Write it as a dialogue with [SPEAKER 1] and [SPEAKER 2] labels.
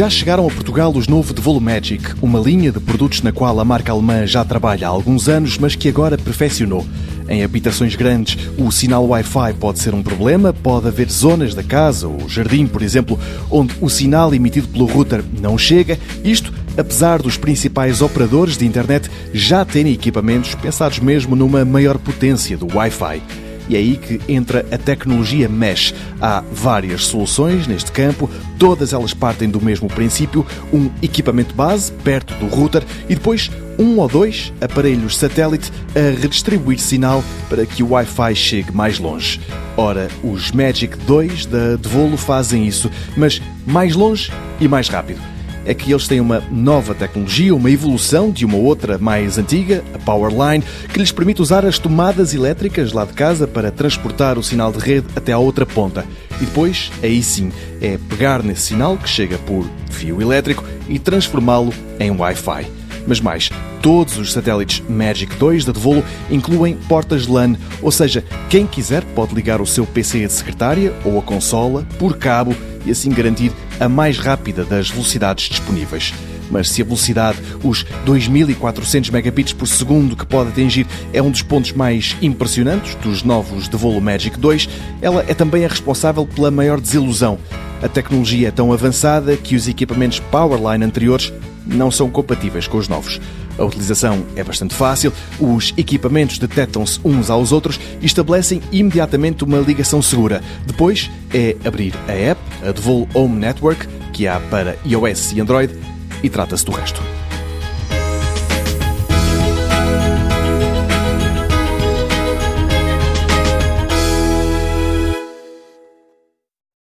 [SPEAKER 1] Já chegaram a Portugal os novo Devolo Magic, uma linha de produtos na qual a marca alemã já trabalha há alguns anos, mas que agora perfeccionou. Em habitações grandes, o sinal Wi-Fi pode ser um problema, pode haver zonas da casa ou jardim, por exemplo, onde o sinal emitido pelo router não chega, isto apesar dos principais operadores de internet já terem equipamentos pensados mesmo numa maior potência do Wi-Fi. E é aí que entra a tecnologia Mesh. Há várias soluções neste campo, todas elas partem do mesmo princípio: um equipamento base perto do router e depois um ou dois aparelhos satélite a redistribuir sinal para que o Wi-Fi chegue mais longe. Ora, os Magic 2 da Devolo fazem isso, mas mais longe e mais rápido é que eles têm uma nova tecnologia, uma evolução de uma outra mais antiga, a Powerline, que lhes permite usar as tomadas elétricas lá de casa para transportar o sinal de rede até à outra ponta. E depois, aí sim, é pegar nesse sinal que chega por fio elétrico e transformá-lo em Wi-Fi. Mas mais, todos os satélites Magic 2 da Devolo incluem portas LAN, ou seja, quem quiser pode ligar o seu PC de secretária ou a consola por cabo e assim garantir a mais rápida das velocidades disponíveis. Mas se a velocidade, os 2400 megabits por segundo que pode atingir, é um dos pontos mais impressionantes dos novos Devolo Magic 2, ela é também a responsável pela maior desilusão. A tecnologia é tão avançada que os equipamentos Powerline anteriores não são compatíveis com os novos. A utilização é bastante fácil, os equipamentos detectam-se uns aos outros e estabelecem imediatamente uma ligação segura. Depois é abrir a app, a Devol Home Network, que há para iOS e Android, e trata-se do resto.